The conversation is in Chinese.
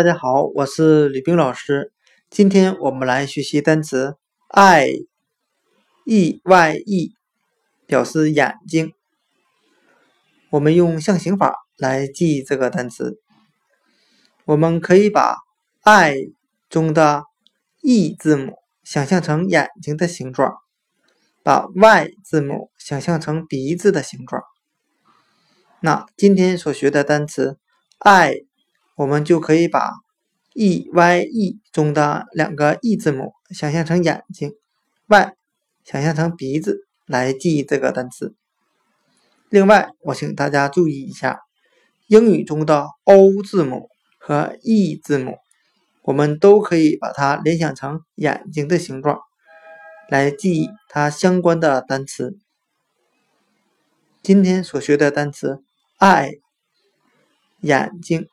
大家好，我是吕冰老师。今天我们来学习单词 eye，e y e，表示眼睛。我们用象形法来记这个单词。我们可以把 eye 中的 e 字母想象成眼睛的形状，把 y 字母想象成鼻子的形状。那今天所学的单词 eye。我们就可以把 e y e 中的两个 e 字母想象成眼睛，y 想象成鼻子来记忆这个单词。另外，我请大家注意一下，英语中的 o 字母和 e 字母，我们都可以把它联想成眼睛的形状来记忆它相关的单词。今天所学的单词 eye，眼睛。